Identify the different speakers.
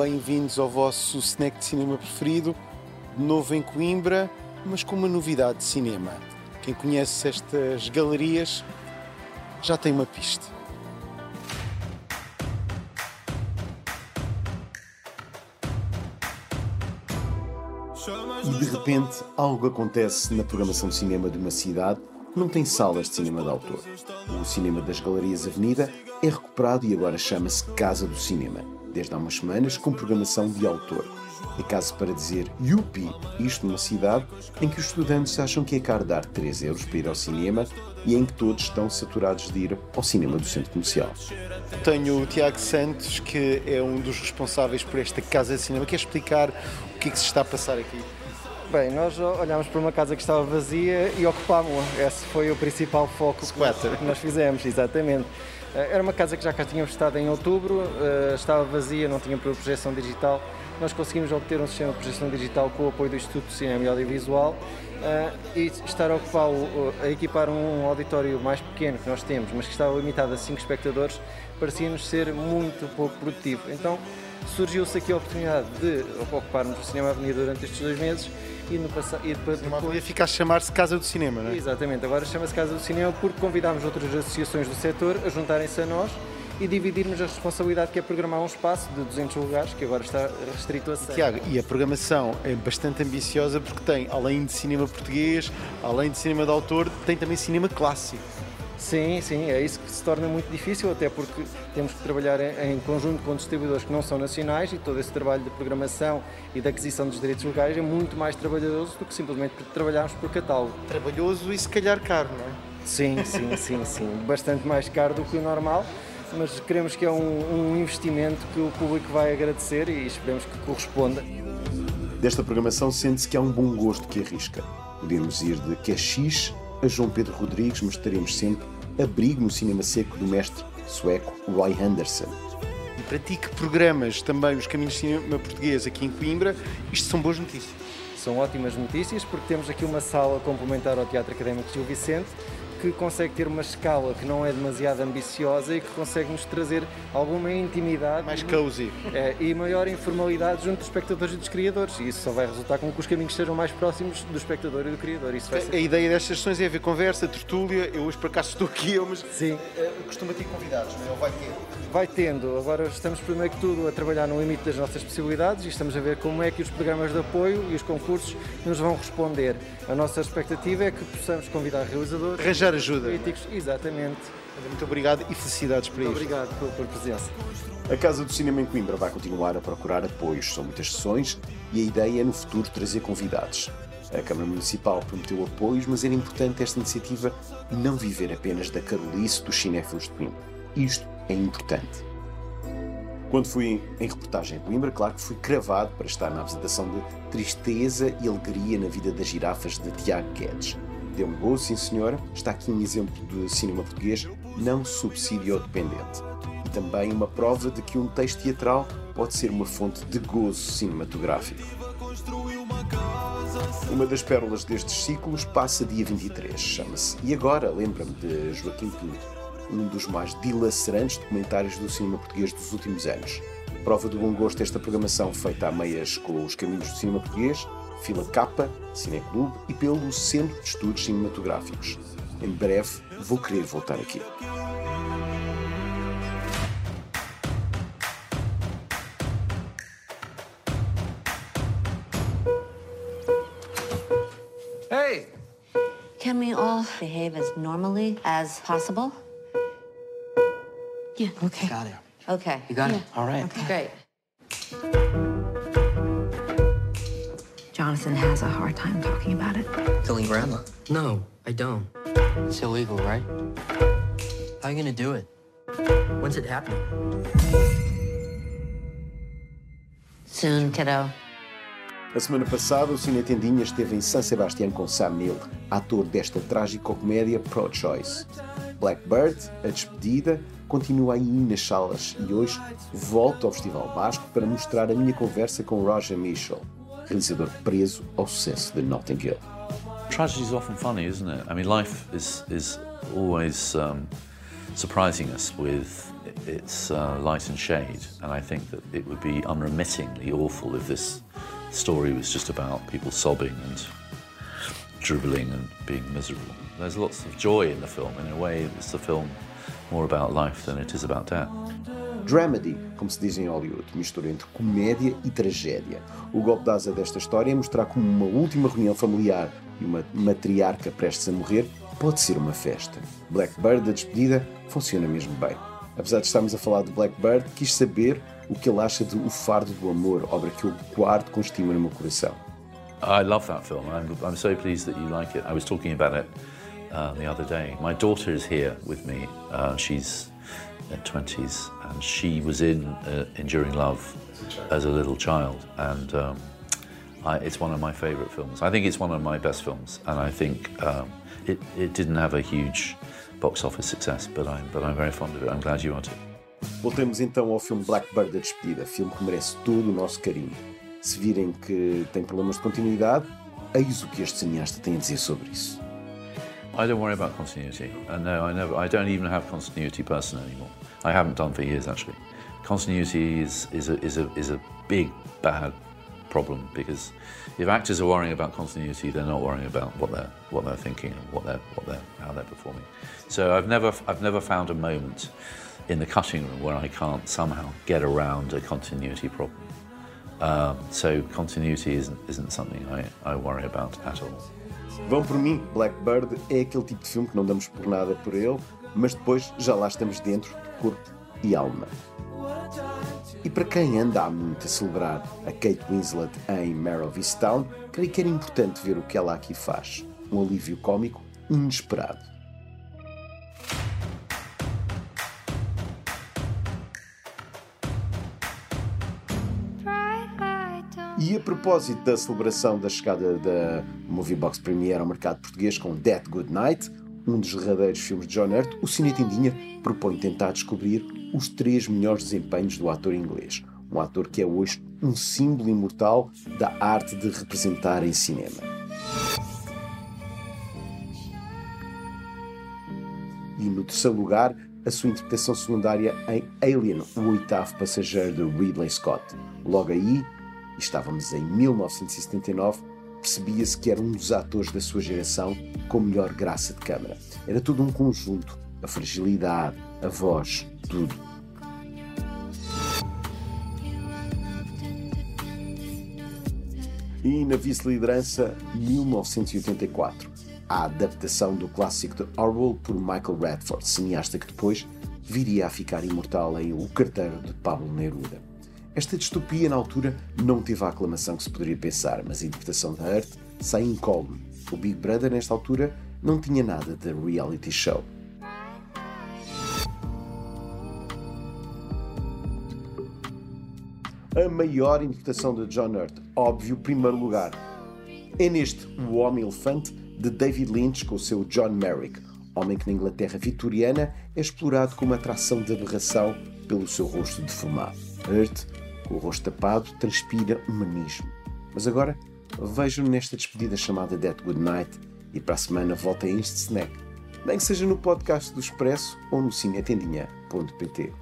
Speaker 1: bem-vindos ao vosso snack de cinema preferido, de novo em Coimbra, mas com uma novidade de cinema. Quem conhece estas galerias já tem uma pista. E de repente algo acontece na programação de cinema de uma cidade que não tem salas de cinema de autor. O cinema das Galerias Avenida é recuperado e agora chama-se Casa do Cinema, desde há umas semanas com programação de autor. É caso para dizer yupi, isto numa cidade em que os estudantes acham que é caro dar 3 euros para ir ao cinema e em que todos estão saturados de ir ao cinema do centro comercial. Tenho o Tiago Santos, que é um dos responsáveis por esta casa de cinema. Quer explicar o que é que se está a passar aqui?
Speaker 2: Bem, nós olhámos para uma casa que estava vazia e ocupámos-la. Esse foi o principal foco que nós, que nós fizemos, exatamente. Eh, era uma casa que já cá tínhamos estado em outubro, eh, estava vazia, não tinha projeção digital. Nós conseguimos obter um sistema de projeção digital com o apoio do Instituto de Cinema e Audiovisual uh, e estar a ocupar, a equipar um auditório mais pequeno que nós temos, mas que estava limitado a 5 espectadores, parecia-nos ser muito pouco produtivo. Então surgiu-se aqui a oportunidade de ocuparmos o Cinema Avenida durante estes dois meses e, no passado, e depois,
Speaker 1: depois... ficar a chamar-se Casa do Cinema, não é?
Speaker 2: Exatamente, agora chama-se Casa do Cinema porque convidámos outras associações do setor a juntarem-se a nós e dividirmos a responsabilidade que é programar um espaço de 200 lugares, que agora está restrito a 100.
Speaker 1: Tiago, e a programação é bastante ambiciosa porque tem, além de cinema português, além de cinema de autor, tem também cinema clássico.
Speaker 2: Sim, sim, é isso que se torna muito difícil, até porque temos que trabalhar em, conjunto com distribuidores que não são nacionais e todo esse trabalho de programação e de aquisição dos direitos legais é muito mais trabalhoso do que simplesmente trabalharmos por catálogo.
Speaker 1: Trabalhoso e se calhar caro, não é?
Speaker 2: Sim, sim, sim, sim. Bastante mais caro do que o normal, mas queremos que é um, um investimento que o público vai agradecer e esperemos que corresponda.
Speaker 1: Desta programação sente-se que há um bom gosto que arrisca. Podemos ir de Caxias a João Pedro Rodrigues, mas teremos sempre abrigo no cinema seco do mestre sueco Roy Henderson. E para ti que programas também os caminhos de cinema português aqui em Coimbra, isto são boas notícias.
Speaker 2: São ótimas notícias porque temos aqui uma sala complementar ao Teatro Académico Gil Vicente que consegue ter uma escala que não é demasiado ambiciosa e que consegue nos trazer alguma intimidade.
Speaker 1: Mais cozy.
Speaker 2: É, e maior informalidade junto dos espectadores e dos criadores. E isso só vai resultar com que os caminhos sejam mais próximos do espectador e do criador. Isso
Speaker 1: vai ser... A ideia destas sessões é haver conversa, tertúlia. Eu hoje por acaso estou aqui, eu, mas
Speaker 2: Sim.
Speaker 1: Eh, costuma ter convidados, não é? Ou vai ter?
Speaker 2: Vai tendo. Agora estamos primeiro que tudo a trabalhar no limite das nossas possibilidades e estamos a ver como é que os programas de apoio e os concursos nos vão responder. A nossa expectativa é que possamos convidar realizadores.
Speaker 1: Arranjar ajuda.
Speaker 2: Críticos, exatamente.
Speaker 1: Muito obrigado e felicidades para
Speaker 2: Muito Obrigado pela, pela presença.
Speaker 1: A Casa do Cinema em Coimbra vai continuar a procurar apoios. São muitas sessões e a ideia é no futuro trazer convidados. A Câmara Municipal prometeu apoios, mas era importante esta iniciativa não viver apenas da carolice dos cinéfilos de Coimbra. Isto é importante. Quando fui em reportagem em Coimbra, claro que fui cravado para estar na apresentação de Tristeza e Alegria na Vida das Girafas de Tiago Guedes. Deu-me gozo, sim senhora. Está aqui um exemplo de cinema português não subsídio-dependente. E também uma prova de que um texto teatral pode ser uma fonte de gozo cinematográfico. Uma das pérolas destes ciclos passa dia 23, chama-se E Agora, lembra-me de Joaquim Pinto um dos mais dilacerantes documentários do cinema português dos últimos anos. Prova do bom gosto esta programação feita a meias com os caminhos do cinema português, Fila Capa, Cineclube e pelo Centro de Estudos Cinematográficos. Em breve vou querer voltar aqui.
Speaker 3: Hey! Can we all behave as normally as possible?
Speaker 4: Yeah. Okay.
Speaker 3: Got it. Okay.
Speaker 4: You got yeah. it? All right.
Speaker 3: Okay. Great. Jonathan has a hard time talking about it.
Speaker 4: Killing grandma? No, I don't. It's illegal, right? How are you gonna do it? When's it happening?
Speaker 3: Soon, kiddo.
Speaker 1: A semana passada, o Cine Tendinha esteve em San Sebastián com Sam Neill, ator desta trágica comédia Pro-Choice. Blackbird, A Despedida, continua aí nas salas e hoje volto ao Festival Basco para mostrar a minha conversa com Roger Michel, preso ao de Notting Hill.
Speaker 5: Tragedy is often funny, isn't it? I mean, life is is always um, surprising us with its uh, light and shade. And I think that it would be unremittingly awful if this story was just about people sobbing and dribbling and being miserable. There's lots of joy in the film. In a way, it's the film more about life than it is about death.
Speaker 1: Dramedy, como se diz em Hollywood, mistura entre comédia e tragédia. O golpe de asa desta história é mostrar como uma última reunião familiar e uma matriarca prestes a morrer pode ser uma festa. Blackbird, a despedida, funciona mesmo bem. Apesar de estarmos a falar de Blackbird, quis saber o que ele acha de O Fardo do Amor, obra que eu guardo com estima no meu coração.
Speaker 5: I love that film. I'm, I'm so pleased that you like it. I was talking about it uh, the other day. My daughter is here with me. Uh, she's in 20s and she was in uh, Enduring Love as a little child and um, I, it's one of my favourite films. I think it's one of my best films and I think um, it, it didn't have a huge box office success but I'm, but I'm very fond of it. I'm glad you want it.
Speaker 1: Voltemos então ao filme Blackbird da Despedida, filme que merece todo o nosso carinho. Se virem que tem problemas de continuidade, eis o que este cineasta tem a dizer sobre isso.
Speaker 5: I don't worry about continuity. Uh, no, I never. I don't even have continuity person anymore. I haven't done for years actually. Continuity is is a is a is a big bad problem because if actors are worrying about continuity, they're not worrying about what they're what they're thinking and what they're what they're how they're performing. So I've never I've never found a moment in the cutting room where I can't somehow get around a continuity problem. Um, so continuity isn't isn't something I, I worry about at all.
Speaker 1: Vão por mim, Blackbird é aquele tipo de filme que não damos por nada por ele, mas depois já lá estamos dentro de corpo e alma. E para quem anda há muito a celebrar a Kate Winslet em Mare of creio que era importante ver o que ela aqui faz. Um alívio cômico inesperado. E a propósito da celebração da chegada da Movie Box Premiere ao mercado português com Dead Good Night, um dos derradeiros filmes de John Hurt, o Cine Tendinha propõe tentar descobrir os três melhores desempenhos do ator inglês. Um ator que é hoje um símbolo imortal da arte de representar em cinema. E no terceiro lugar, a sua interpretação secundária em Alien, o oitavo passageiro de Ridley Scott. Logo aí, estávamos em 1979, percebia-se que era um dos atores da sua geração com melhor graça de câmara. Era tudo um conjunto, a fragilidade, a voz, tudo. E na vice-liderança, 1984, a adaptação do clássico de Orwell por Michael Radford, cineasta que depois viria a ficar imortal em O Carteiro de Pablo Neruda. Esta distopia, na altura, não teve a aclamação que se poderia pensar, mas a interpretação da Earth sai incólume. O Big Brother, nesta altura, não tinha nada de reality show. A maior interpretação de John Hurt, óbvio, primeiro lugar. É neste O Homem Elefante de David Lynch com o seu John Merrick, homem que na Inglaterra vitoriana é explorado como atração de aberração pelo seu rosto deformado. Hurt com o rosto tapado, transpira humanismo. Mas agora vejo nesta despedida chamada Dead Good Night e para a semana volta a este snack, nem que seja no podcast do Expresso ou no cinetendinha.pt.